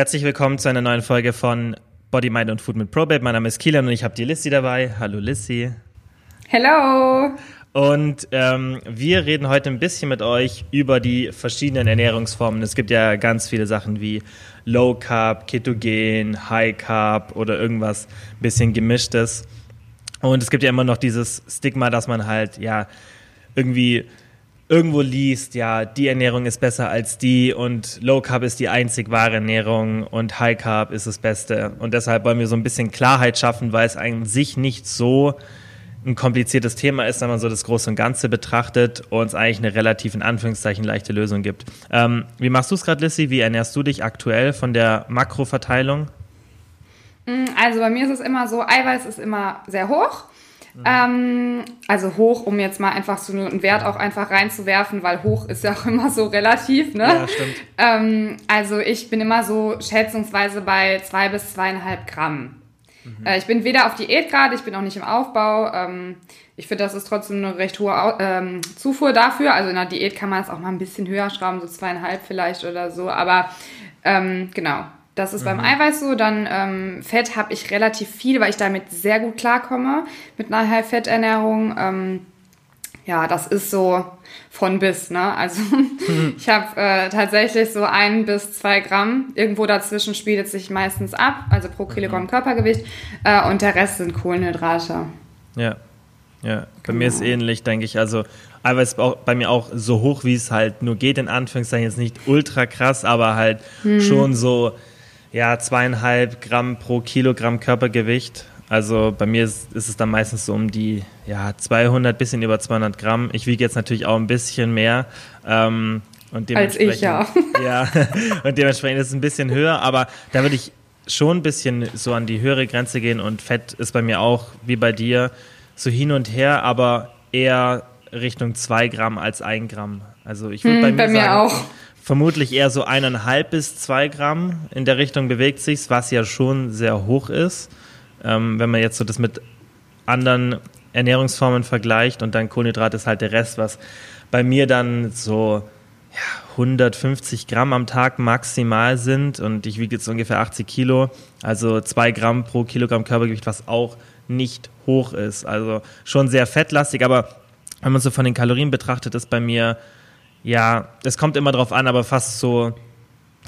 Herzlich willkommen zu einer neuen Folge von Body, Mind und Food mit Probabe. Mein Name ist Kielan und ich habe die Lissy dabei. Hallo Lissy. Hello. Und ähm, wir reden heute ein bisschen mit euch über die verschiedenen Ernährungsformen. Es gibt ja ganz viele Sachen wie Low Carb, Ketogen, High Carb oder irgendwas ein bisschen gemischtes. Und es gibt ja immer noch dieses Stigma, dass man halt ja irgendwie irgendwo liest, ja, die Ernährung ist besser als die und Low Carb ist die einzig wahre Ernährung und High Carb ist das Beste. Und deshalb wollen wir so ein bisschen Klarheit schaffen, weil es an sich nicht so ein kompliziertes Thema ist, wenn man so das Große und Ganze betrachtet und es eigentlich eine relativ in Anführungszeichen leichte Lösung gibt. Ähm, wie machst du es gerade, Lissy? Wie ernährst du dich aktuell von der Makroverteilung? Mm, also bei mir ist es immer so, Eiweiß ist immer sehr hoch. Mhm. Ähm, also hoch, um jetzt mal einfach so einen Wert auch einfach reinzuwerfen, weil hoch ist ja auch immer so relativ, ne? Ja, stimmt. Ähm, also ich bin immer so schätzungsweise bei zwei bis zweieinhalb Gramm. Mhm. Äh, ich bin weder auf Diät gerade, ich bin auch nicht im Aufbau. Ähm, ich finde, das ist trotzdem eine recht hohe ähm, Zufuhr dafür. Also in der Diät kann man es auch mal ein bisschen höher schrauben, so zweieinhalb vielleicht oder so. Aber ähm, genau, das ist mhm. beim Eiweiß so. Dann ähm, Fett habe ich relativ viel, weil ich damit sehr gut klarkomme mit einer High-Fett-Ernährung. Ähm, ja, das ist so von bis, ne? Also mhm. ich habe äh, tatsächlich so ein bis zwei Gramm. Irgendwo dazwischen spielt es sich meistens ab, also pro Kilogramm mhm. Körpergewicht. Äh, und der Rest sind Kohlenhydrate. Ja, ja. Bei genau. mir ist ähnlich, denke ich. Also Eiweiß ist bei mir auch so hoch, wie es halt nur geht, in Anführungszeichen. Jetzt nicht ultra krass, aber halt mhm. schon so ja, zweieinhalb Gramm pro Kilogramm Körpergewicht. Also bei mir ist, ist, es dann meistens so um die ja, 200, bisschen über 200 Gramm. Ich wiege jetzt natürlich auch ein bisschen mehr. Ähm, und dementsprechend, Als ich, ja. Ja, und dementsprechend ist es ein bisschen höher, aber da würde ich schon ein bisschen so an die höhere Grenze gehen und Fett ist bei mir auch, wie bei dir, so hin und her, aber eher Richtung 2 Gramm als 1 Gramm. Also ich würde hm, bei mir, bei mir sagen, auch vermutlich eher so eineinhalb bis zwei Gramm in der Richtung bewegt sich, was ja schon sehr hoch ist. Ähm, wenn man jetzt so das mit anderen Ernährungsformen vergleicht und dann Kohlenhydrat ist halt der Rest, was bei mir dann so ja, 150 Gramm am Tag maximal sind und ich wiege jetzt ungefähr 80 Kilo, also zwei Gramm pro Kilogramm Körpergewicht, was auch nicht hoch ist. Also schon sehr fettlastig, aber wenn man so von den Kalorien betrachtet, ist bei mir ja, es kommt immer drauf an, aber fast so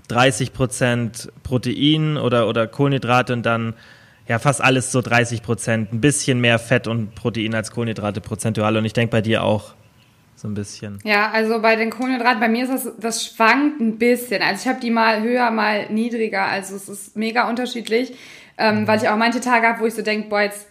30 Prozent Protein oder, oder Kohlenhydrate und dann ja fast alles so 30 Prozent. Ein bisschen mehr Fett und Protein als Kohlenhydrate prozentual. Und ich denke bei dir auch so ein bisschen. Ja, also bei den Kohlenhydraten, bei mir ist das, das schwankt ein bisschen. Also ich habe die mal höher, mal niedriger. Also es ist mega unterschiedlich, ähm, weil ich auch manche Tage habe, wo ich so denke, boah, jetzt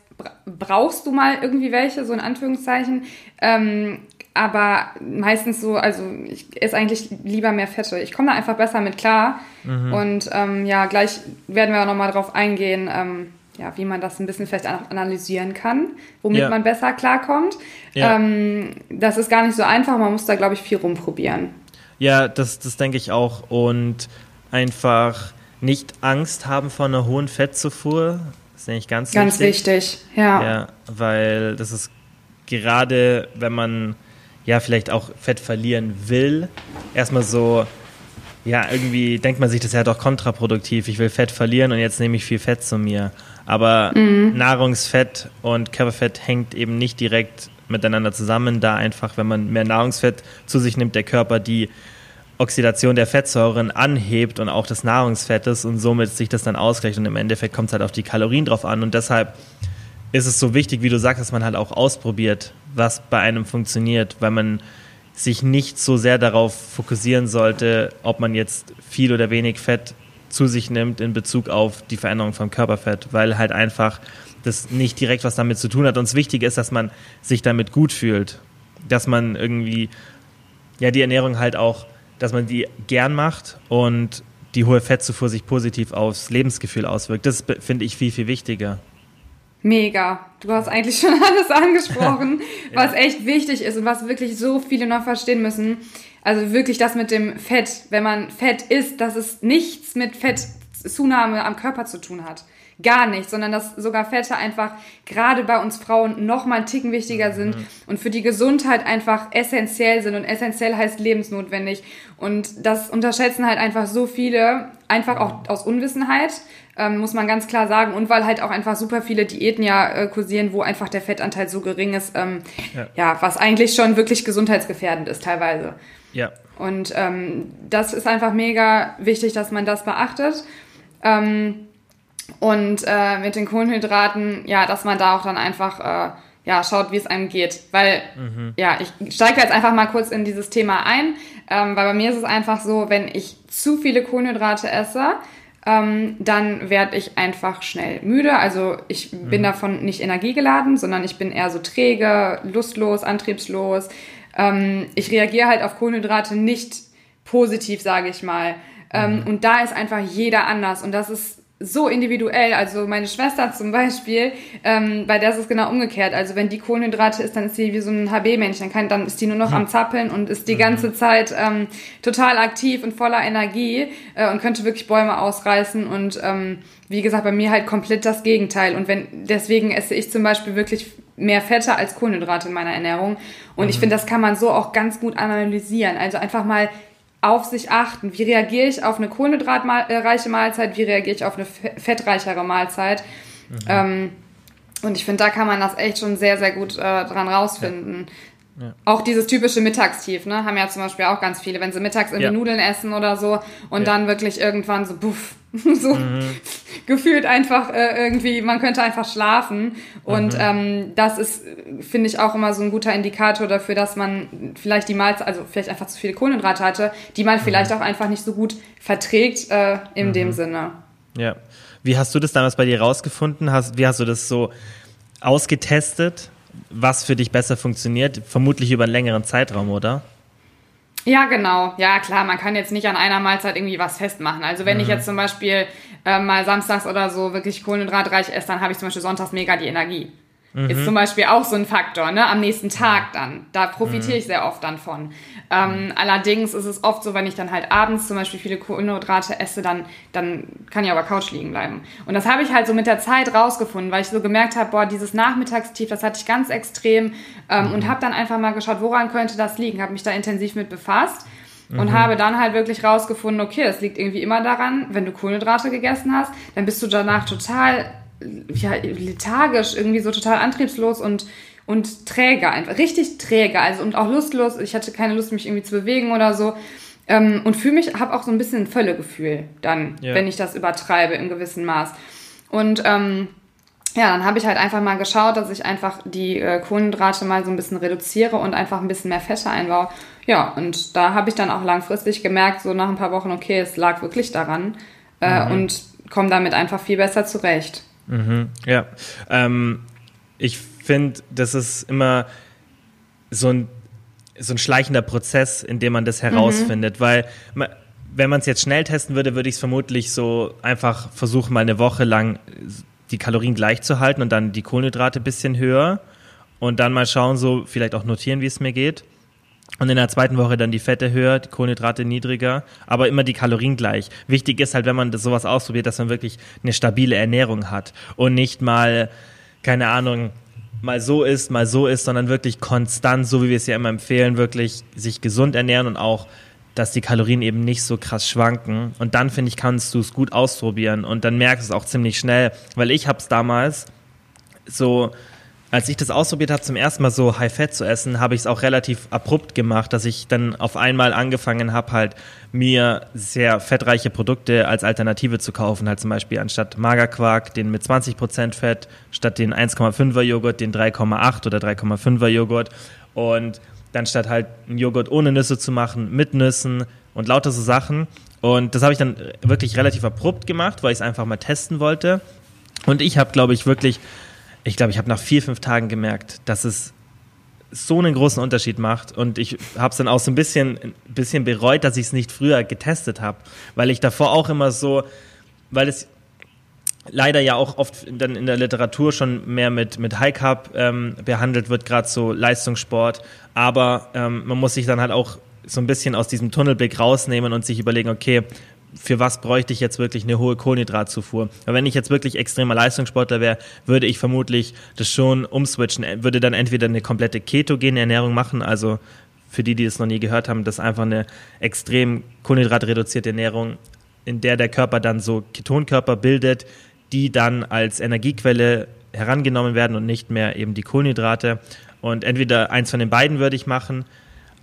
brauchst du mal irgendwie welche, so in Anführungszeichen. Ähm, aber meistens so, also ich esse eigentlich lieber mehr Fette. Ich komme da einfach besser mit klar. Mhm. Und ähm, ja, gleich werden wir auch nochmal drauf eingehen, ähm, ja, wie man das ein bisschen vielleicht analysieren kann, womit ja. man besser klarkommt. Ja. Ähm, das ist gar nicht so einfach, man muss da, glaube ich, viel rumprobieren. Ja, das, das denke ich auch. Und einfach nicht Angst haben vor einer hohen Fettzufuhr. Das ist eigentlich ganz, ganz wichtig. Ganz wichtig, ja. Ja, weil das ist gerade, wenn man ja vielleicht auch Fett verlieren will, erstmal so, ja, irgendwie denkt man sich, das ist ja doch kontraproduktiv. Ich will Fett verlieren und jetzt nehme ich viel Fett zu mir. Aber mhm. Nahrungsfett und Körperfett hängt eben nicht direkt miteinander zusammen, da einfach, wenn man mehr Nahrungsfett zu sich nimmt, der Körper die Oxidation der Fettsäuren anhebt und auch des Nahrungsfettes und somit sich das dann ausgleicht und im Endeffekt kommt es halt auf die Kalorien drauf an und deshalb ist es so wichtig, wie du sagst, dass man halt auch ausprobiert, was bei einem funktioniert, weil man sich nicht so sehr darauf fokussieren sollte, ob man jetzt viel oder wenig Fett zu sich nimmt in Bezug auf die Veränderung vom Körperfett, weil halt einfach das nicht direkt was damit zu tun hat. Und das Wichtige ist, dass man sich damit gut fühlt, dass man irgendwie, ja, die Ernährung halt auch, dass man die gern macht und die hohe Fettzufuhr sich positiv aufs Lebensgefühl auswirkt. Das finde ich viel, viel wichtiger. Mega. Du hast eigentlich schon alles angesprochen, ja. was echt wichtig ist und was wirklich so viele noch verstehen müssen. Also wirklich das mit dem Fett. Wenn man Fett isst, dass es nichts mit Fettzunahme am Körper zu tun hat. Gar nicht, sondern dass sogar Fette einfach gerade bei uns Frauen noch mal einen Ticken wichtiger sind mhm. und für die Gesundheit einfach essentiell sind und essentiell heißt lebensnotwendig und das unterschätzen halt einfach so viele, einfach auch aus Unwissenheit, ähm, muss man ganz klar sagen und weil halt auch einfach super viele Diäten ja äh, kursieren, wo einfach der Fettanteil so gering ist, ähm, ja. ja, was eigentlich schon wirklich gesundheitsgefährdend ist teilweise. Ja. Und ähm, das ist einfach mega wichtig, dass man das beachtet. Ähm, und äh, mit den Kohlenhydraten, ja, dass man da auch dann einfach äh, ja, schaut, wie es einem geht. Weil, mhm. ja, ich steige jetzt einfach mal kurz in dieses Thema ein, ähm, weil bei mir ist es einfach so, wenn ich zu viele Kohlenhydrate esse, ähm, dann werde ich einfach schnell müde. Also ich mhm. bin davon nicht energiegeladen, sondern ich bin eher so träge, lustlos, antriebslos. Ähm, ich reagiere halt auf Kohlenhydrate nicht positiv, sage ich mal. Ähm, mhm. Und da ist einfach jeder anders. Und das ist so individuell. Also meine Schwester zum Beispiel, ähm, bei der ist es genau umgekehrt. Also wenn die Kohlenhydrate ist, dann ist sie wie so ein HB-Männchen. Dann, dann ist die nur noch mhm. am Zappeln und ist die ganze mhm. Zeit ähm, total aktiv und voller Energie äh, und könnte wirklich Bäume ausreißen. Und ähm, wie gesagt, bei mir halt komplett das Gegenteil. Und wenn deswegen esse ich zum Beispiel wirklich mehr Fette als Kohlenhydrate in meiner Ernährung. Und mhm. ich finde, das kann man so auch ganz gut analysieren. Also einfach mal auf sich achten. Wie reagiere ich auf eine kohlenhydratreiche Mahlzeit? Wie reagiere ich auf eine fettreichere Mahlzeit? Mhm. Ähm, und ich finde, da kann man das echt schon sehr, sehr gut äh, dran rausfinden. Ja. Ja. Auch dieses typische Mittagstief, ne? Haben ja zum Beispiel auch ganz viele, wenn sie mittags irgendwie ja. Nudeln essen oder so und dann wirklich irgendwann so, buff, so mhm. gefühlt einfach äh, irgendwie, man könnte einfach schlafen. Und mhm. ähm, das ist, finde ich, auch immer so ein guter Indikator dafür, dass man vielleicht die Mahlzeit, also vielleicht einfach zu viele Kohlenhydrate hatte, die man mhm. vielleicht auch einfach nicht so gut verträgt äh, in mhm. dem Sinne. Ja. Wie hast du das damals bei dir rausgefunden? Hast, wie hast du das so ausgetestet? Was für dich besser funktioniert? Vermutlich über einen längeren Zeitraum, oder? Ja, genau. Ja, klar, man kann jetzt nicht an einer Mahlzeit irgendwie was festmachen. Also wenn mhm. ich jetzt zum Beispiel äh, mal samstags oder so wirklich kohlenhydratreich esse, dann habe ich zum Beispiel sonntags mega die Energie. Mhm. Ist zum Beispiel auch so ein Faktor, ne? Am nächsten Tag dann. Da profitiere ich mhm. sehr oft dann von. Ähm, mhm. Allerdings ist es oft so, wenn ich dann halt abends zum Beispiel viele Kohlenhydrate esse, dann, dann kann ich auf der Couch liegen bleiben. Und das habe ich halt so mit der Zeit rausgefunden, weil ich so gemerkt habe, boah, dieses Nachmittagstief, das hatte ich ganz extrem ähm, mhm. und habe dann einfach mal geschaut, woran könnte das liegen, habe mich da intensiv mit befasst und mhm. habe dann halt wirklich rausgefunden, okay, das liegt irgendwie immer daran, wenn du Kohlenhydrate gegessen hast, dann bist du danach total ja, lethargisch, irgendwie so total antriebslos und, und träge einfach. Richtig träge, also und auch lustlos. Ich hatte keine Lust, mich irgendwie zu bewegen oder so. Ähm, und fühle mich, habe auch so ein bisschen ein Völlegefühl dann, ja. wenn ich das übertreibe im gewissen Maß. Und ähm, ja, dann habe ich halt einfach mal geschaut, dass ich einfach die äh, Kohlenhydrate mal so ein bisschen reduziere und einfach ein bisschen mehr Fette einbaue. Ja, und da habe ich dann auch langfristig gemerkt, so nach ein paar Wochen, okay, es lag wirklich daran äh, mhm. und komme damit einfach viel besser zurecht. Mhm, ja. Ähm, ich finde, das ist immer so ein, so ein schleichender Prozess, in dem man das herausfindet, mhm. weil man, wenn man es jetzt schnell testen würde, würde ich es vermutlich so einfach versuchen, mal eine Woche lang die Kalorien gleich zu halten und dann die Kohlenhydrate ein bisschen höher und dann mal schauen, so vielleicht auch notieren, wie es mir geht. Und in der zweiten Woche dann die Fette höher, die Kohlenhydrate niedriger, aber immer die Kalorien gleich. Wichtig ist halt, wenn man das sowas ausprobiert, dass man wirklich eine stabile Ernährung hat und nicht mal, keine Ahnung, mal so ist, mal so ist, sondern wirklich konstant, so wie wir es ja immer empfehlen, wirklich sich gesund ernähren und auch, dass die Kalorien eben nicht so krass schwanken. Und dann, finde ich, kannst du es gut ausprobieren und dann merkst du es auch ziemlich schnell, weil ich habe es damals so als ich das ausprobiert habe, zum ersten Mal so High Fat zu essen, habe ich es auch relativ abrupt gemacht, dass ich dann auf einmal angefangen habe, halt mir sehr fettreiche Produkte als Alternative zu kaufen. Halt zum Beispiel anstatt Magerquark den mit 20% Fett, statt den 1,5er Joghurt den 3,8 oder 3,5er Joghurt. Und dann statt halt einen Joghurt ohne Nüsse zu machen, mit Nüssen und lauter so Sachen. Und das habe ich dann wirklich relativ abrupt gemacht, weil ich es einfach mal testen wollte. Und ich habe, glaube ich, wirklich ich glaube, ich habe nach vier, fünf Tagen gemerkt, dass es so einen großen Unterschied macht. Und ich habe es dann auch so ein bisschen, ein bisschen bereut, dass ich es nicht früher getestet habe. Weil ich davor auch immer so, weil es leider ja auch oft dann in der Literatur schon mehr mit, mit High Carb ähm, behandelt wird, gerade so Leistungssport. Aber ähm, man muss sich dann halt auch so ein bisschen aus diesem Tunnelblick rausnehmen und sich überlegen, okay, für was bräuchte ich jetzt wirklich eine hohe Kohlenhydratzufuhr. Aber wenn ich jetzt wirklich extremer Leistungssportler wäre, würde ich vermutlich das schon umswitchen, würde dann entweder eine komplette ketogene Ernährung machen, also für die, die es noch nie gehört haben, das ist einfach eine extrem kohlenhydratreduzierte Ernährung, in der der Körper dann so Ketonkörper bildet, die dann als Energiequelle herangenommen werden und nicht mehr eben die Kohlenhydrate. Und entweder eins von den beiden würde ich machen,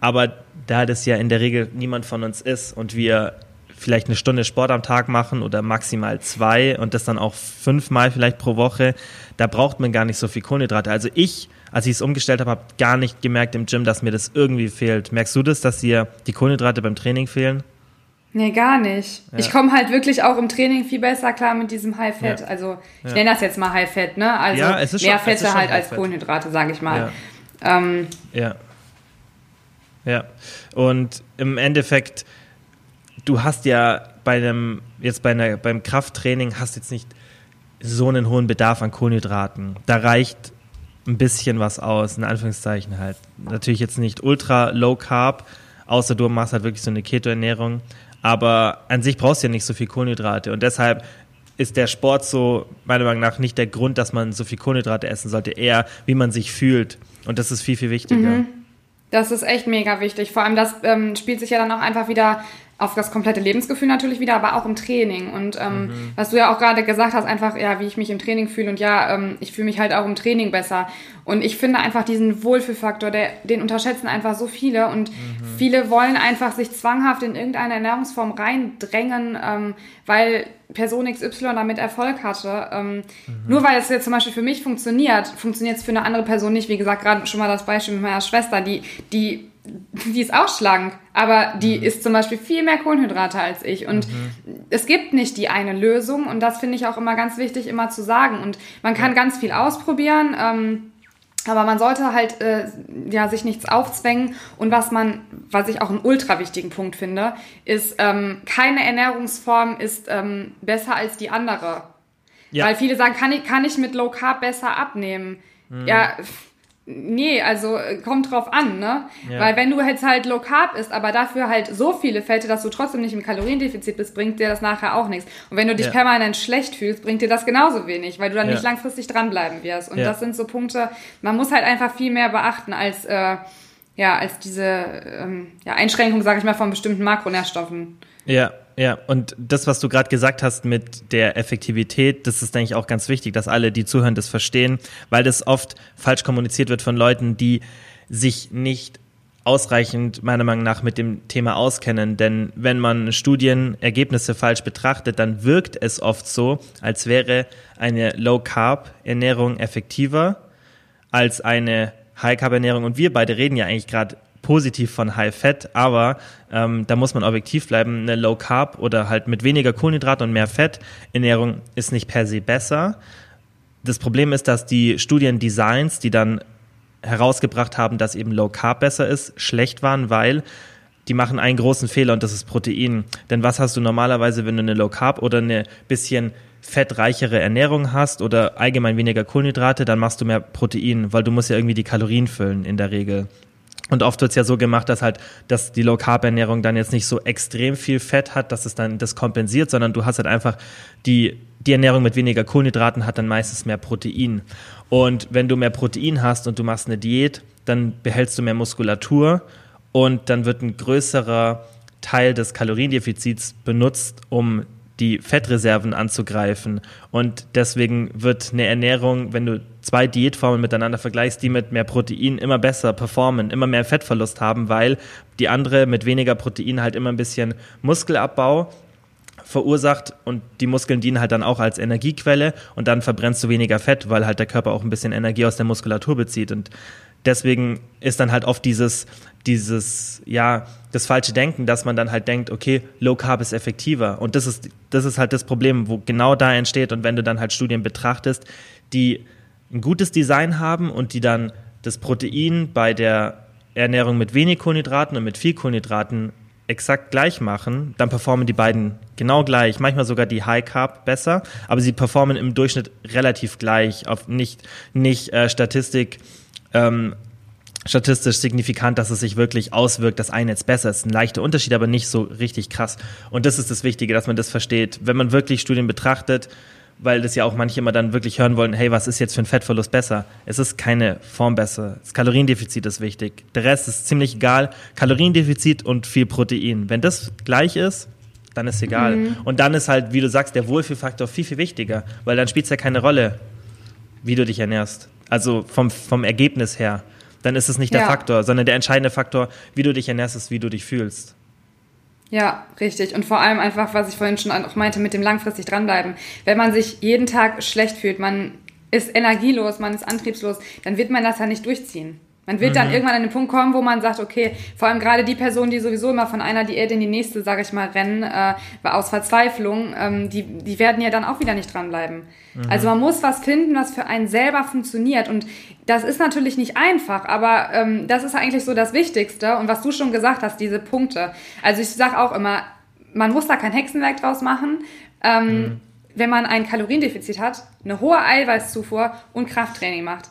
aber da das ja in der Regel niemand von uns ist und wir vielleicht eine Stunde Sport am Tag machen oder maximal zwei und das dann auch fünfmal vielleicht pro Woche, da braucht man gar nicht so viel Kohlenhydrate. Also ich, als ich es umgestellt habe, habe gar nicht gemerkt im Gym, dass mir das irgendwie fehlt. Merkst du das, dass dir die Kohlenhydrate beim Training fehlen? Nee, gar nicht. Ja. Ich komme halt wirklich auch im Training viel besser klar mit diesem High Fat. Ja. Also ich ja. nenne das jetzt mal High Fat, ne? Also mehr schon, Fette halt als Kohlenhydrate, sage ich mal. Ähm, ja. Ja. Und im Endeffekt, du hast ja bei einem, jetzt bei einer, beim Krafttraining hast jetzt nicht so einen hohen Bedarf an Kohlenhydraten. Da reicht ein bisschen was aus, in Anführungszeichen halt. Natürlich jetzt nicht ultra low carb, außer du machst halt wirklich so eine Keto-Ernährung. Aber an sich brauchst du ja nicht so viel Kohlenhydrate. Und deshalb ist der Sport so, meiner Meinung nach, nicht der Grund, dass man so viel Kohlenhydrate essen sollte, eher wie man sich fühlt. Und das ist viel, viel wichtiger. Mhm. Das ist echt mega wichtig. Vor allem, das ähm, spielt sich ja dann auch einfach wieder auf das komplette Lebensgefühl natürlich wieder, aber auch im Training. Und ähm, mhm. was du ja auch gerade gesagt hast, einfach, ja, wie ich mich im Training fühle. Und ja, ähm, ich fühle mich halt auch im Training besser. Und ich finde einfach diesen Wohlfühlfaktor, der, den unterschätzen einfach so viele. Und mhm. viele wollen einfach sich zwanghaft in irgendeine Ernährungsform reindrängen, ähm, weil Person XY damit Erfolg hatte. Ähm, mhm. Nur weil es jetzt zum Beispiel für mich funktioniert, funktioniert es für eine andere Person nicht. Wie gesagt, gerade schon mal das Beispiel mit meiner Schwester, die, die die ist auch schlank, aber die mhm. isst zum Beispiel viel mehr Kohlenhydrate als ich. Und mhm. es gibt nicht die eine Lösung und das finde ich auch immer ganz wichtig, immer zu sagen. Und man kann ja. ganz viel ausprobieren. Ähm, aber man sollte halt äh, ja sich nichts aufzwängen und was man, was ich auch einen ultra wichtigen Punkt finde, ist ähm, keine Ernährungsform ist ähm, besser als die andere. Ja. Weil viele sagen, kann ich, kann ich mit Low Carb besser abnehmen? Mhm. Ja, Nee, also äh, kommt drauf an, ne? Ja. Weil wenn du jetzt halt low carb isst, aber dafür halt so viele Fette, dass du trotzdem nicht im Kaloriendefizit bist, bringt dir das nachher auch nichts. Und wenn du dich ja. permanent schlecht fühlst, bringt dir das genauso wenig, weil du dann ja. nicht langfristig dranbleiben wirst. Und das sind so Punkte, man muss halt einfach viel mehr beachten als, äh, ja, als diese ähm, ja, Einschränkung, sag ich mal, von bestimmten Makronährstoffen. Ja, ja, und das, was du gerade gesagt hast mit der Effektivität, das ist, denke ich, auch ganz wichtig, dass alle, die zuhören, das verstehen, weil das oft falsch kommuniziert wird von Leuten, die sich nicht ausreichend meiner Meinung nach mit dem Thema auskennen. Denn wenn man Studienergebnisse falsch betrachtet, dann wirkt es oft so, als wäre eine Low-Carb-Ernährung effektiver als eine High-Carb-Ernährung. Und wir beide reden ja eigentlich gerade positiv von High Fat, aber ähm, da muss man objektiv bleiben. Eine Low Carb oder halt mit weniger Kohlenhydraten und mehr Fett Ernährung ist nicht per se besser. Das Problem ist, dass die Studiendesigns, die dann herausgebracht haben, dass eben Low Carb besser ist, schlecht waren, weil die machen einen großen Fehler und das ist Protein. Denn was hast du normalerweise, wenn du eine Low Carb oder eine bisschen fettreichere Ernährung hast oder allgemein weniger Kohlenhydrate, dann machst du mehr Protein, weil du musst ja irgendwie die Kalorien füllen in der Regel. Und oft wird es ja so gemacht, dass halt, dass die Low Carb Ernährung dann jetzt nicht so extrem viel Fett hat, dass es dann das kompensiert, sondern du hast halt einfach die die Ernährung mit weniger Kohlenhydraten hat dann meistens mehr Protein. Und wenn du mehr Protein hast und du machst eine Diät, dann behältst du mehr Muskulatur und dann wird ein größerer Teil des Kaloriendefizits benutzt, um die Fettreserven anzugreifen. Und deswegen wird eine Ernährung, wenn du zwei Diätformen miteinander vergleichst, die mit mehr Protein immer besser performen, immer mehr Fettverlust haben, weil die andere mit weniger Protein halt immer ein bisschen Muskelabbau verursacht und die Muskeln dienen halt dann auch als Energiequelle und dann verbrennst du weniger Fett, weil halt der Körper auch ein bisschen Energie aus der Muskulatur bezieht und deswegen ist dann halt oft dieses, dieses, ja, das falsche Denken, dass man dann halt denkt, okay, Low Carb ist effektiver. Und das ist, das ist halt das Problem, wo genau da entsteht. Und wenn du dann halt Studien betrachtest, die ein gutes Design haben und die dann das Protein bei der Ernährung mit wenig Kohlenhydraten und mit viel Kohlenhydraten exakt gleich machen, dann performen die beiden genau gleich, manchmal sogar die High Carb besser, aber sie performen im Durchschnitt relativ gleich, auf nicht, nicht äh, Statistik ähm, statistisch signifikant, dass es sich wirklich auswirkt, dass ein jetzt besser ist. Ein leichter Unterschied, aber nicht so richtig krass. Und das ist das Wichtige, dass man das versteht. Wenn man wirklich Studien betrachtet, weil das ja auch manche immer dann wirklich hören wollen, hey, was ist jetzt für ein Fettverlust besser? Es ist keine Form besser. Das Kaloriendefizit ist wichtig. Der Rest ist ziemlich egal. Kaloriendefizit und viel Protein. Wenn das gleich ist, dann ist egal. Mhm. Und dann ist halt, wie du sagst, der Wohlfühlfaktor viel, viel wichtiger, weil dann spielt es ja keine Rolle, wie du dich ernährst. Also vom, vom Ergebnis her. Dann ist es nicht der ja. Faktor, sondern der entscheidende Faktor, wie du dich ernährst, ist, wie du dich fühlst. Ja, richtig. Und vor allem einfach, was ich vorhin schon auch meinte, mit dem langfristig dranbleiben. Wenn man sich jeden Tag schlecht fühlt, man ist energielos, man ist antriebslos, dann wird man das ja nicht durchziehen. Man wird mhm. dann irgendwann an den Punkt kommen, wo man sagt, okay, vor allem gerade die Personen, die sowieso immer von einer Diät in die nächste, sage ich mal, rennen, äh, aus Verzweiflung, ähm, die, die werden ja dann auch wieder nicht dranbleiben. Mhm. Also man muss was finden, was für einen selber funktioniert. Und das ist natürlich nicht einfach, aber ähm, das ist eigentlich so das Wichtigste. Und was du schon gesagt hast, diese Punkte. Also ich sage auch immer, man muss da kein Hexenwerk draus machen. Ähm, mhm. Wenn man ein Kaloriendefizit hat, eine hohe Eiweißzufuhr und Krafttraining macht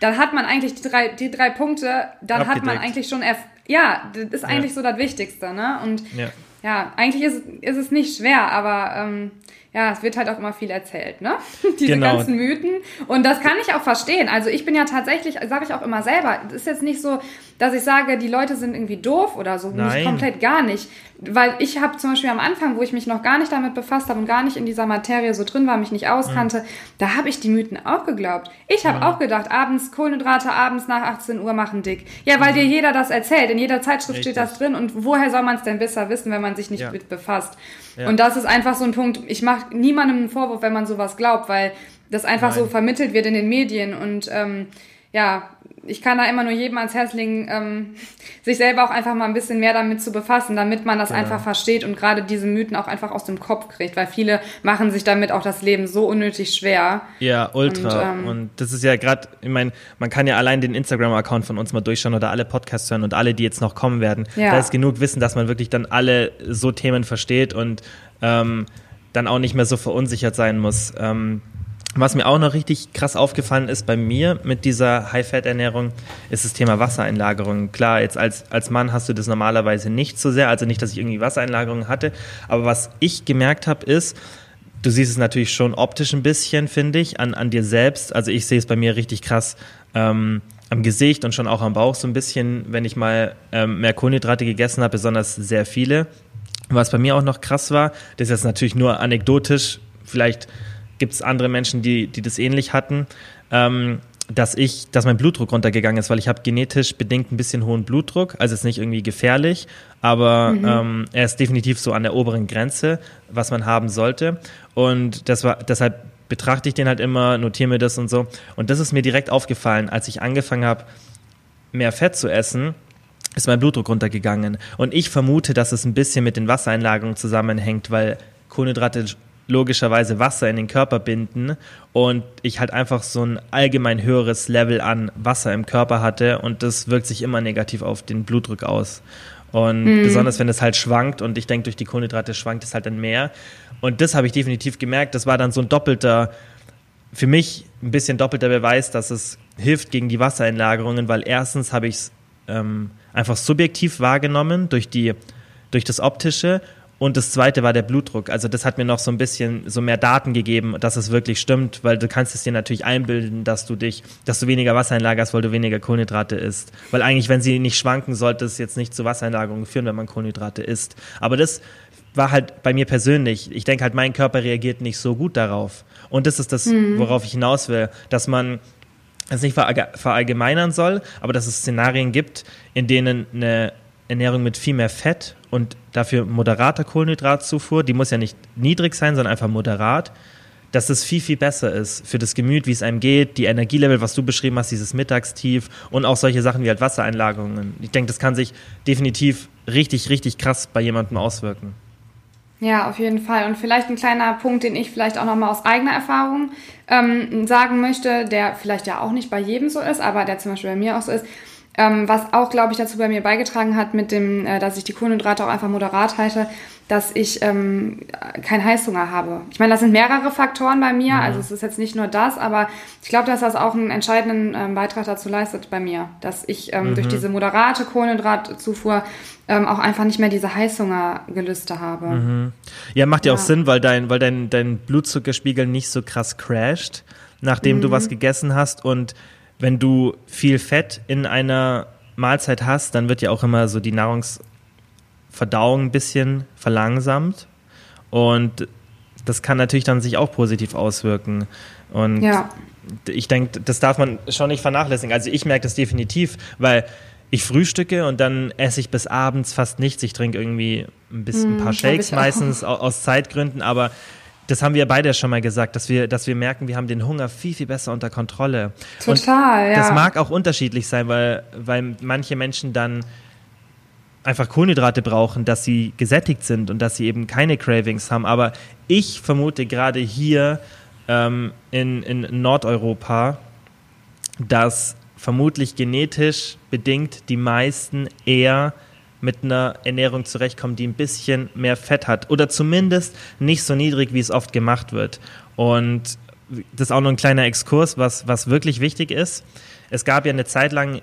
dann hat man eigentlich die drei, die drei Punkte, dann Abgedeckt. hat man eigentlich schon, ja, das ist eigentlich ja. so das Wichtigste, ne? Und ja, ja eigentlich ist, ist es nicht schwer, aber ähm, ja, es wird halt auch immer viel erzählt, ne? Diese genau. ganzen Mythen. Und das kann ich auch verstehen. Also ich bin ja tatsächlich, sage ich auch immer selber, es ist jetzt nicht so, dass ich sage, die Leute sind irgendwie doof oder so. Nein. Nicht komplett gar nicht. Weil ich habe zum Beispiel am Anfang, wo ich mich noch gar nicht damit befasst habe und gar nicht in dieser Materie so drin war, mich nicht auskannte, mhm. da habe ich die Mythen auch geglaubt. Ich habe mhm. auch gedacht, abends Kohlenhydrate abends nach 18 Uhr machen dick. Ja, weil mhm. dir jeder das erzählt. In jeder Zeitschrift Richtig. steht das drin. Und woher soll man es denn besser wissen, wenn man sich nicht ja. mit befasst? Ja. Und das ist einfach so ein Punkt, ich mache niemandem einen Vorwurf, wenn man sowas glaubt, weil das einfach Nein. so vermittelt wird in den Medien und ähm, ja, ich kann da immer nur jedem ans Herz legen, ähm, sich selber auch einfach mal ein bisschen mehr damit zu befassen, damit man das genau. einfach versteht und gerade diese Mythen auch einfach aus dem Kopf kriegt, weil viele machen sich damit auch das Leben so unnötig schwer. Ja, ultra. Und, ähm, und das ist ja gerade, ich meine, man kann ja allein den Instagram-Account von uns mal durchschauen oder alle Podcasts hören und alle, die jetzt noch kommen werden. Ja. Da ist genug Wissen, dass man wirklich dann alle so Themen versteht und ähm, dann auch nicht mehr so verunsichert sein muss. Ähm, was mir auch noch richtig krass aufgefallen ist bei mir mit dieser High-Fat-Ernährung, ist das Thema Wassereinlagerung. Klar, jetzt als, als Mann hast du das normalerweise nicht so sehr, also nicht, dass ich irgendwie Wassereinlagerung hatte, aber was ich gemerkt habe, ist, du siehst es natürlich schon optisch ein bisschen, finde ich, an, an dir selbst. Also ich sehe es bei mir richtig krass ähm, am Gesicht und schon auch am Bauch so ein bisschen, wenn ich mal ähm, mehr Kohlenhydrate gegessen habe, besonders sehr viele. Was bei mir auch noch krass war, das ist jetzt natürlich nur anekdotisch, vielleicht gibt es andere Menschen, die, die das ähnlich hatten, ähm, dass ich, dass mein Blutdruck runtergegangen ist, weil ich habe genetisch bedingt ein bisschen hohen Blutdruck, also ist nicht irgendwie gefährlich, aber mhm. ähm, er ist definitiv so an der oberen Grenze, was man haben sollte. Und das war, deshalb betrachte ich den halt immer, notiere mir das und so. Und das ist mir direkt aufgefallen, als ich angefangen habe, mehr Fett zu essen, ist mein Blutdruck runtergegangen. Und ich vermute, dass es ein bisschen mit den Wassereinlagerungen zusammenhängt, weil Kohlenhydrate logischerweise Wasser in den Körper binden und ich halt einfach so ein allgemein höheres Level an Wasser im Körper hatte und das wirkt sich immer negativ auf den Blutdruck aus. Und mhm. besonders wenn es halt schwankt und ich denke, durch die Kohlenhydrate schwankt es halt dann mehr. Und das habe ich definitiv gemerkt. Das war dann so ein doppelter, für mich ein bisschen doppelter Beweis, dass es hilft gegen die Wassereinlagerungen, weil erstens habe ich es ähm, einfach subjektiv wahrgenommen durch die durch das Optische und das zweite war der Blutdruck. Also das hat mir noch so ein bisschen so mehr Daten gegeben, dass es wirklich stimmt, weil du kannst es dir natürlich einbilden, dass du dich, dass du weniger Wasser einlagerst, weil du weniger Kohlenhydrate isst. Weil eigentlich, wenn sie nicht schwanken, sollte es jetzt nicht zu Wassereinlagerungen führen, wenn man Kohlenhydrate isst. Aber das war halt bei mir persönlich. Ich denke halt, mein Körper reagiert nicht so gut darauf. Und das ist das, mhm. worauf ich hinaus will, dass man es nicht verallgemeinern soll, aber dass es Szenarien gibt, in denen eine Ernährung mit viel mehr Fett und dafür moderater Kohlenhydratzufuhr, die muss ja nicht niedrig sein, sondern einfach moderat, dass es viel, viel besser ist für das Gemüt, wie es einem geht, die Energielevel, was du beschrieben hast, dieses Mittagstief und auch solche Sachen wie halt Wassereinlagerungen. Ich denke, das kann sich definitiv richtig, richtig krass bei jemandem auswirken. Ja, auf jeden Fall. Und vielleicht ein kleiner Punkt, den ich vielleicht auch nochmal aus eigener Erfahrung ähm, sagen möchte, der vielleicht ja auch nicht bei jedem so ist, aber der zum Beispiel bei mir auch so ist Ähm, was auch, glaube ich, dazu bei mir beigetragen hat, mit dem, äh, dass ich die Kohlenhydrate auch einfach moderat halte, dass ich ähm, keinen Heißhunger habe. Ich meine, das sind mehrere Faktoren bei mir, mhm. also es ist jetzt nicht nur das, aber ich glaube, dass das auch einen entscheidenden ähm, Beitrag dazu leistet bei mir, dass ich ähm, mhm. durch diese moderate Kohlenhydratzufuhr ähm, auch einfach nicht mehr diese Heißhungergelüste habe. Mhm. Ja, macht ja, auch Sinn, weil dein, weil dein, dein Blutzuckerspiegel nicht so krass crasht, nachdem du was mhm. gegessen hast und wenn du viel Fett in einer Mahlzeit hast, dann wird ja auch immer so die Nahrungsverdauung ein bisschen verlangsamt. Und das kann natürlich dann sich auch positiv auswirken. Und ja. ich denke, das darf man schon nicht vernachlässigen. Also ich merke das definitiv, weil ich frühstücke und dann esse ich bis abends fast nichts. Ich trinke irgendwie ein, bisschen, ein paar hm, Shakes meistens aus Zeitgründen, aber das haben wir beide schon mal gesagt, dass wir, dass wir merken, wir haben den Hunger viel, viel besser unter Kontrolle. Total, und ja. Das mag auch unterschiedlich sein, weil, weil manche Menschen dann einfach Kohlenhydrate brauchen, dass sie gesättigt sind und dass sie eben keine Cravings haben. Aber ich vermute gerade hier ähm, in, in Nordeuropa, dass vermutlich genetisch bedingt die meisten eher mit einer Ernährung zurechtkommen, die ein bisschen mehr Fett hat oder zumindest nicht so niedrig, wie es oft gemacht wird. Und das ist auch noch ein kleiner Exkurs, was, was wirklich wichtig ist. Es gab ja eine Zeit lang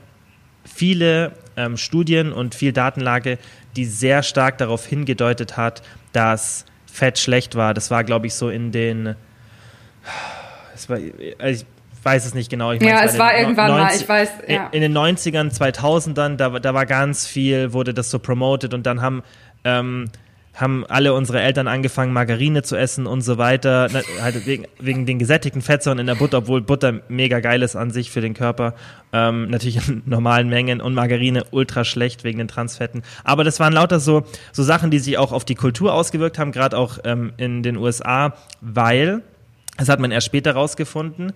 viele ähm, Studien und viel Datenlage, die sehr stark darauf hingedeutet hat, dass Fett schlecht war. Das war, glaube ich, so in den. Es war, also ich weiß es nicht genau. Ich ja, es war irgendwann 90, mal, ich weiß. Ja. In, in, den 90ern, 2000ern, da, da war ganz viel, wurde das so promoted und dann haben, ähm, haben alle unsere Eltern angefangen, Margarine zu essen und so weiter, ne, halt wegen, wegen den gesättigten Fettsäuren in der Butter, obwohl Butter mega geil ist an sich für den Körper, ähm, natürlich in normalen Mengen und Margarine ultra schlecht wegen den Transfetten. Aber das waren lauter so, so Sachen, die sich auch auf die Kultur ausgewirkt haben, gerade auch ähm, in den USA, weil, das hat man erst später rausgefunden,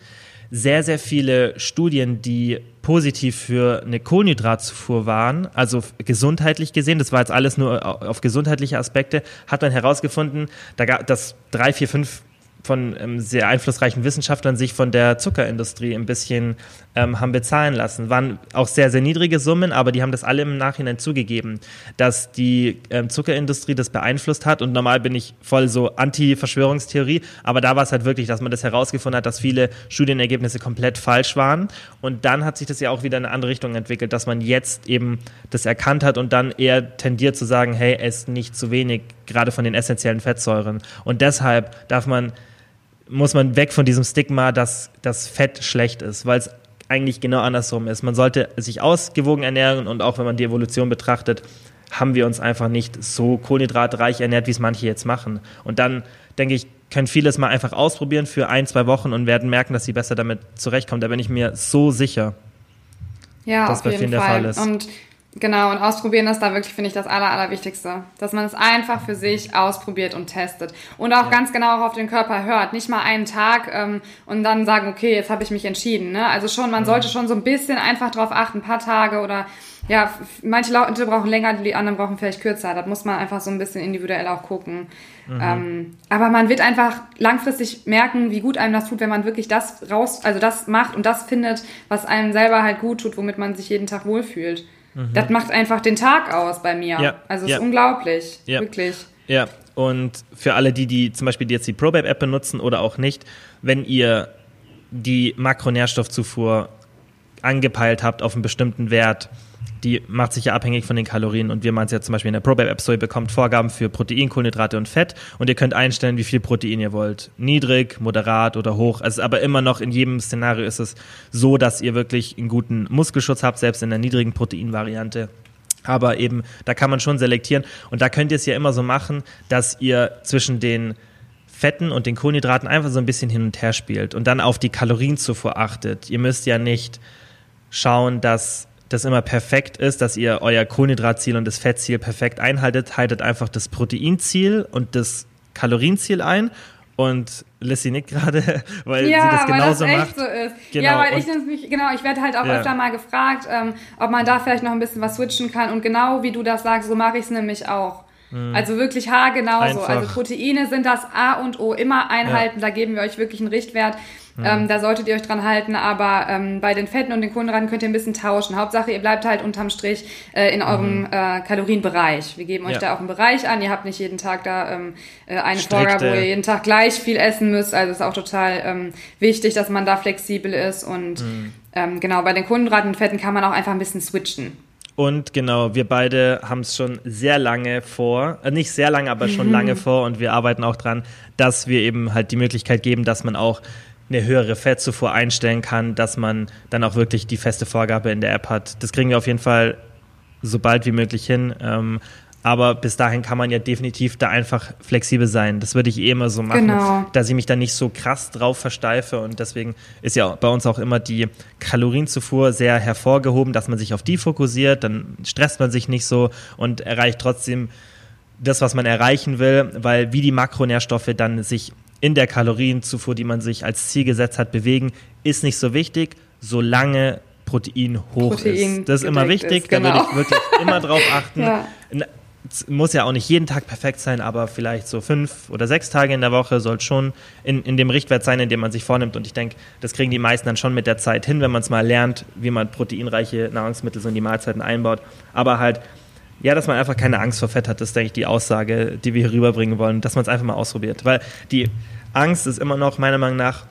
sehr, sehr viele Studien, die positiv für eine Kohlenhydratzufuhr waren, also gesundheitlich gesehen, das war jetzt alles nur auf gesundheitliche Aspekte, hat man herausgefunden, da gab das drei, vier, fünf von ähm, sehr einflussreichen Wissenschaftlern sich von der Zuckerindustrie ein bisschen ähm, haben bezahlen lassen. Waren auch sehr, sehr niedrige Summen, aber die haben das alle im Nachhinein zugegeben, dass die ähm, Zuckerindustrie das beeinflusst hat. Und normal bin ich voll so Anti-Verschwörungstheorie, aber da war es halt wirklich, dass man das herausgefunden hat, dass viele Studienergebnisse komplett falsch waren. Und dann hat sich das ja auch wieder in eine andere Richtung entwickelt, dass man jetzt eben das erkannt hat und dann eher tendiert zu sagen, hey, es nicht zu wenig, gerade von den essentiellen Fettsäuren. Und deshalb darf man muss man weg von diesem Stigma, dass das Fett schlecht ist, weil es eigentlich genau andersrum ist. Man sollte sich ausgewogen ernähren und auch wenn man die Evolution betrachtet, haben wir uns einfach nicht so kohlenhydratreich ernährt, wie es manche jetzt machen. Und dann, denke ich, können vieles mal einfach ausprobieren für ein, zwei Wochen und werden merken, dass sie besser damit zurechtkommen. Da bin ich mir so sicher, ja, dass bei vielen Fall. der Fall ist. Und Genau, und ausprobieren ist da wirklich, finde ich, das Aller, Allerwichtigste. Dass man es einfach für sich ausprobiert und testet. Und auch ja. ganz genau auf den Körper hört. Nicht mal einen Tag ähm, und dann sagen, okay, jetzt habe ich mich entschieden. Ne? Also schon, man mhm. sollte schon so ein bisschen einfach drauf achten, ein paar Tage oder ja, manche Leute brauchen länger, die anderen brauchen vielleicht kürzer. Das muss man einfach so ein bisschen individuell auch gucken. Mhm. Ähm, aber man wird einfach langfristig merken, wie gut einem das tut, wenn man wirklich das raus, also das macht und das findet, was einem selber halt gut tut, womit man sich jeden Tag wohlfühlt. Mhm. Das macht einfach den Tag aus bei mir. Ja. Also es ja. ist unglaublich, ja. wirklich. Ja, und für alle die, die zum Beispiel jetzt die ProBab-App benutzen oder auch nicht, wenn ihr die Makronährstoffzufuhr angepeilt habt auf einen bestimmten Wert, die macht sich ja abhängig von den Kalorien und wir meinen es ja zum Beispiel in der ProBab App so, ihr bekommt Vorgaben für Protein, Kohlenhydrate und Fett und ihr könnt einstellen, wie viel Protein ihr wollt. Niedrig, moderat oder hoch. Also aber immer noch in jedem Szenario ist es so, dass ihr wirklich einen guten Muskelschutz habt, selbst in der niedrigen Proteinvariante. Aber eben, da kann man schon selektieren und da könnt ihr es ja immer so machen, dass ihr zwischen den Fetten und den Kohlenhydraten einfach so ein bisschen hin und her spielt und dann auf die Kalorienzufuhr achtet. Ihr müsst ja nicht schauen, dass das immer perfekt ist, dass ihr euer Kohlenhydratziel und das Fettziel perfekt einhaltet, haltet einfach das Proteinziel und das Kalorienziel ein und Lissy nickt gerade, weil ja, sie das genauso weil das echt macht. So ist. Genau. Ja, weil ich mich, genau, ich werde halt auch ja. öfter mal gefragt, ähm, ob man da vielleicht noch ein bisschen was switchen kann und genau wie du das sagst, so mache ich es nämlich auch. Mhm. Also wirklich haargenauso. Einfach. Also Proteine sind das A und O. Immer einhalten, ja. da geben wir euch wirklich einen Richtwert. Mhm. Ähm, da solltet ihr euch dran halten, aber ähm, bei den Fetten und den Kohlenhydraten könnt ihr ein bisschen tauschen. Hauptsache, ihr bleibt halt unterm Strich äh, in eurem mhm. äh, Kalorienbereich. Wir geben euch ja. da auch einen Bereich an. Ihr habt nicht jeden Tag da ähm, äh, eine Strikte. Vorgabe, wo ihr jeden Tag gleich viel essen müsst. Also ist auch total ähm, wichtig, dass man da flexibel ist. Und mhm. ähm, genau, bei den Kohlenhydraten und Fetten kann man auch einfach ein bisschen switchen. Und genau, wir beide haben es schon sehr lange vor, äh, nicht sehr lange, aber schon mhm. lange vor und wir arbeiten auch dran, dass wir eben halt die Möglichkeit geben, dass man auch eine höhere Fettzufuhr einstellen kann, dass man dann auch wirklich die feste Vorgabe in der App hat. Das kriegen wir auf jeden Fall so bald wie möglich hin. Ähm, aber bis dahin kann man ja definitiv da einfach flexibel sein. Das würde ich eh immer so machen, genau. dass ich mich da nicht so krass drauf versteife. Und deswegen ist ja bei uns auch immer die Kalorienzufuhr sehr hervorgehoben, dass man sich auf die fokussiert. Dann stresst man sich nicht so und erreicht trotzdem das, was man erreichen will, weil wie die Makronährstoffe dann sich in der Kalorienzufuhr, die man sich als Ziel gesetzt hat, bewegen, ist nicht so wichtig, solange Protein hoch Protein ist. Das ist immer wichtig, ist, genau. da würde ich wirklich immer drauf achten. ja. Muss ja auch nicht jeden Tag perfekt sein, aber vielleicht so fünf oder sechs Tage in der Woche soll schon in, in dem Richtwert sein, in dem man sich vornimmt. Und ich denke, das kriegen die meisten dann schon mit der Zeit hin, wenn man es mal lernt, wie man proteinreiche Nahrungsmittel so in die Mahlzeiten einbaut. Aber halt ja, dass man einfach keine Angst vor Fett hat, ist, denke ich, die Aussage, die wir hier rüberbringen wollen, dass man es einfach mal ausprobiert. Weil die Angst ist immer noch meiner Meinung nach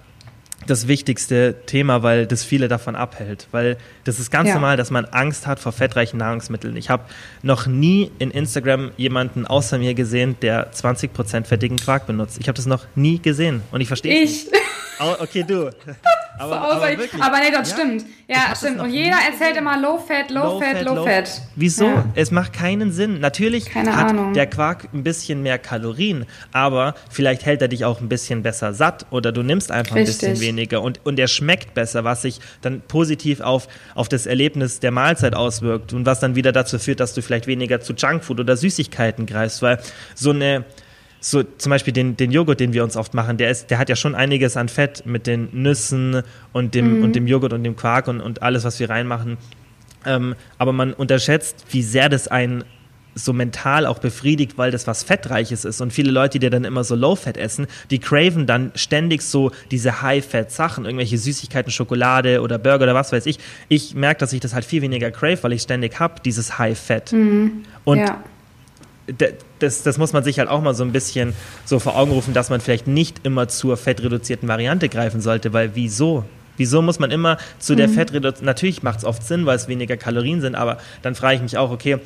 das wichtigste Thema, weil das viele davon abhält. Weil das ist ganz ja. normal, dass man Angst hat vor fettreichen Nahrungsmitteln. Ich habe noch nie in Instagram jemanden außer mir gesehen, der 20% fettigen Quark benutzt. Ich habe das noch nie gesehen und ich verstehe es nicht. Oh, okay, du. Aber, aber, wirklich, aber nee, das ja? stimmt. Ja, stimmt. Und jeder erzählt immer Low Fat, Low, low Fat, Low, low Fat. fat. Wieso? Ja. Es macht keinen Sinn. Natürlich Keine hat Ahnung. der Quark ein bisschen mehr Kalorien, aber vielleicht hält er dich auch ein bisschen besser satt oder du nimmst einfach Richtig. ein bisschen weniger und, und er schmeckt besser, was sich dann positiv auf, auf das Erlebnis der Mahlzeit auswirkt und was dann wieder dazu führt, dass du vielleicht weniger zu Junkfood oder Süßigkeiten greifst, weil so eine so zum Beispiel den, den Joghurt, den wir uns oft machen, der, ist, der hat ja schon einiges an Fett mit den Nüssen und dem, mhm. und dem Joghurt und dem Quark und, und alles, was wir reinmachen. Ähm, aber man unterschätzt, wie sehr das einen so mental auch befriedigt, weil das was Fettreiches ist. Und viele Leute, die dann immer so Low-Fat essen, die craven dann ständig so diese High-Fat-Sachen, irgendwelche Süßigkeiten, Schokolade oder Burger oder was weiß ich. Ich merke, dass ich das halt viel weniger crave, weil ich ständig habe, dieses High-Fat. Mhm. Und ja das, das muss man sich halt auch mal so ein bisschen so vor Augen rufen, dass man vielleicht nicht immer zur fettreduzierten Variante greifen sollte, weil wieso? Wieso muss man immer zu der mhm. Fettreduzierten? Natürlich macht es oft Sinn, weil es weniger Kalorien sind, aber dann frage ich mich auch, okay,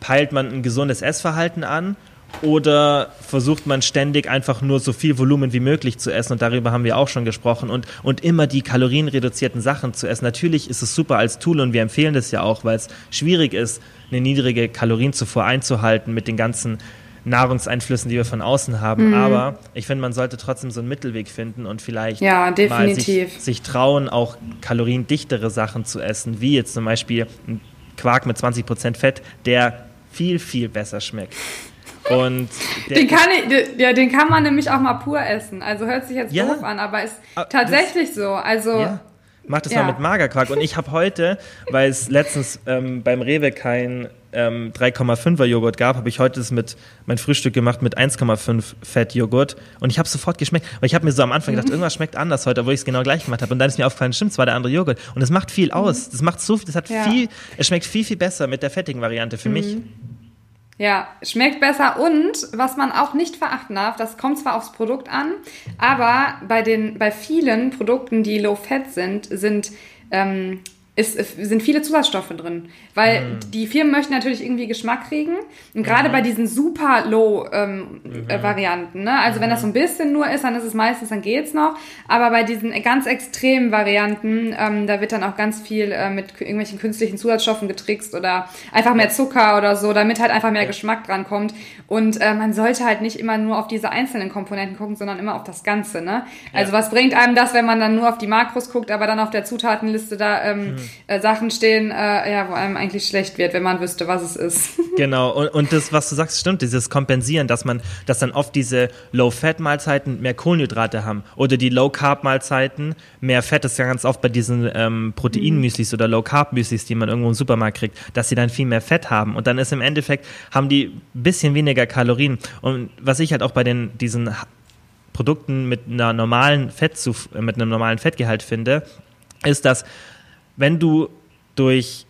peilt man ein gesundes Essverhalten an oder versucht man ständig einfach nur so viel Volumen wie möglich zu essen und darüber haben wir auch schon gesprochen und, und immer die kalorienreduzierten Sachen zu essen. Natürlich ist es super als Tool und wir empfehlen das ja auch, weil es schwierig ist, eine niedrige Kalorienzufuhr einzuhalten mit den ganzen Nahrungseinflüssen, die wir von außen haben. Mhm. Aber ich finde, man sollte trotzdem so einen Mittelweg finden und vielleicht ja, mal sich, sich, trauen, auch kaloriendichtere Sachen zu essen, wie jetzt zum Beispiel ein Quark mit 20% Fett, der viel, viel besser schmeckt. Und den kann, ich, ja, den kann man nämlich auch mal pur essen. Also hört sich jetzt ja, doof an, aber ist ah, tatsächlich das, so. Also ja. Mach das ja. mal mit Magerquark. Und ich habe heute, weil es letztens ähm, beim Rewe kein ähm, 3,5er Joghurt gab, habe ich heute das mit mein Frühstück gemacht mit 1,5 Fettjoghurt. Und ich habe sofort geschmeckt. Weil ich habe mir so am Anfang gedacht, mhm. irgendwas schmeckt anders heute, obwohl ich es genau gleich gemacht habe. Und dann ist mir aufgefallen, stimmt, es war der andere Joghurt. Und es macht viel mhm. aus. Das macht so viel, das hat ja. viel, es schmeckt viel, viel besser mit der fettigen Variante für mhm. mich. Ja, schmeckt besser. Und was man auch nicht verachten darf, das kommt zwar aufs Produkt an, aber bei den bei vielen Produkten, die low fat sind, sind ähm, ist, sind viele Zusatzstoffe drin. Weil mhm. die Firmen möchten natürlich irgendwie Geschmack kriegen. Und gerade mhm. bei diesen super low ähm, mhm. Äh, Varianten, ne? Also wenn das so ein bisschen nur ist, dann ist es meistens, dann geht's noch. Aber bei diesen ganz extremen Varianten, ähm, da wird dann auch ganz viel äh, mit irgendwelchen künstlichen Zusatzstoffen getrickst oder einfach mehr Zucker oder so, damit halt einfach mehr. Geschmack dran kommt. Und äh, man sollte halt nicht immer nur auf diese einzelnen Komponenten gucken, sondern immer auf das Ganze, ne? Also ja. was bringt einem das, wenn man dann nur auf die Makros guckt, aber dann auf der Zutatenliste da ähm, mhm äh, Sachen stehen, äh, ja, wo einem eigentlich schlecht wird, wenn man wüsste, was es ist. Genau, und, und das, was du sagst, stimmt, dieses Kompensieren, dass man, dass dann oft diese Low-Fat-Mahlzeiten mehr Kohlenhydrate haben oder die Low-Carb-Mahlzeiten mehr Fett, das ist ja ganz oft bei diesen ähm, Protein-Müslis oder Low-Carb-Müslis, die man irgendwo im Supermarkt kriegt, dass sie dann viel mehr Fett haben. Und dann ist im Endeffekt, haben die ein bisschen weniger Kalorien. Und was ich halt auch bei den, diesen Produkten mit einer normalen mit einem normalen Fettgehalt finde, ist, dass wenn du durch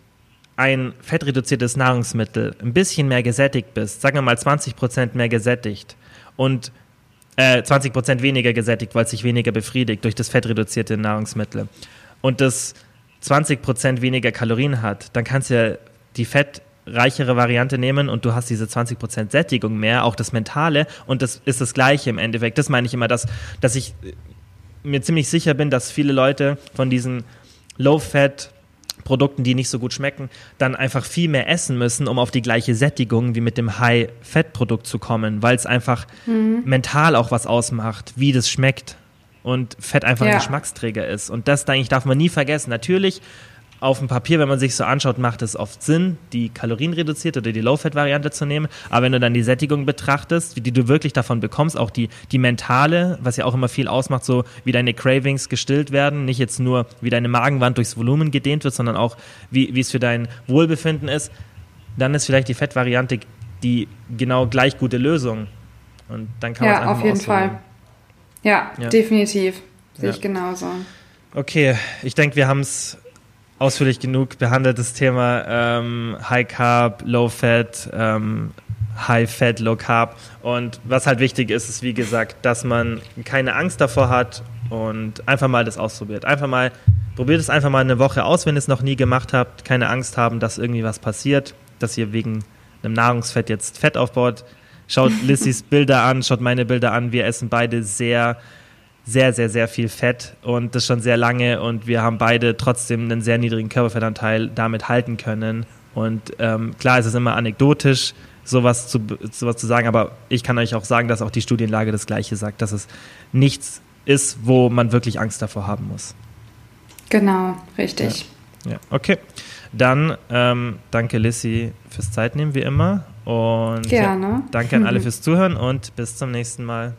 ein fettreduziertes Nahrungsmittel ein bisschen mehr gesättigt bist, sagen wir mal 20% mehr gesättigt und äh, 20% weniger gesättigt, weil es sich weniger befriedigt durch das fettreduzierte Nahrungsmittel und das 20% weniger Kalorien hat, dann kannst du ja die fettreichere Variante nehmen und du hast diese 20% Sättigung mehr, auch das Mentale und das ist das Gleiche im Endeffekt. Das meine ich immer, dass, dass ich mir ziemlich sicher bin, dass viele Leute von diesen Low-Fat Produkten, die nicht so gut schmecken, dann einfach viel mehr essen müssen, um auf die gleiche Sättigung wie mit dem High-Fat-Produkt zu kommen, weil es einfach mhm. mental auch was ausmacht, wie das schmeckt und Fett einfach ja. ein Geschmacksträger ist. Und das, denke ich, darf man nie vergessen. Natürlich auf dem Papier, wenn man sich so anschaut, macht es oft Sinn, die kalorienreduzierte oder die Low-Fat-Variante zu nehmen. Aber wenn du dann die Sättigung betrachtest, die du wirklich davon bekommst, auch die, die mentale, was ja auch immer viel ausmacht, so wie deine Cravings gestillt werden, nicht jetzt nur wie deine Magenwand durchs Volumen gedehnt wird, sondern auch wie, wie es für dein Wohlbefinden ist, dann ist vielleicht die Fettvariante die genau gleich gute Lösung. Und dann kann man es einfach auf jeden ausprobieren. Fall. Ja, ja. definitiv. Sehe ja. ich genauso. Okay, ich denke, wir haben es ausführlich genug behandelt, das Thema ähm, High Carb, Low Fat, ähm, High Fat, Low Carb. Und was halt wichtig ist, ist wie gesagt, dass man keine Angst davor hat und einfach mal das ausprobiert. Einfach mal, probiert es einfach mal eine Woche aus, wenn ihr es noch nie gemacht habt. Keine Angst haben, dass irgendwie was passiert, dass ihr wegen einem Nahrungsfett jetzt Fett aufbaut. Schaut Lissys Bilder an, schaut meine Bilder an. Wir essen beide sehr sehr, sehr, sehr viel Fett und das schon sehr lange und wir haben beide trotzdem einen sehr niedrigen Körperfettanteil damit halten können. Und ähm, klar ist es immer anekdotisch, sowas zu, sowas zu sagen, aber ich kann euch auch sagen, dass auch die Studienlage das Gleiche sagt, dass es nichts ist, wo man wirklich Angst davor haben muss. Genau, richtig. Ja, ja. okay. Dann ähm, danke Lissy fürs Zeitnehmen, wie immer. Und Gerne. Ja, danke an alle fürs Zuhören und bis zum nächsten Mal.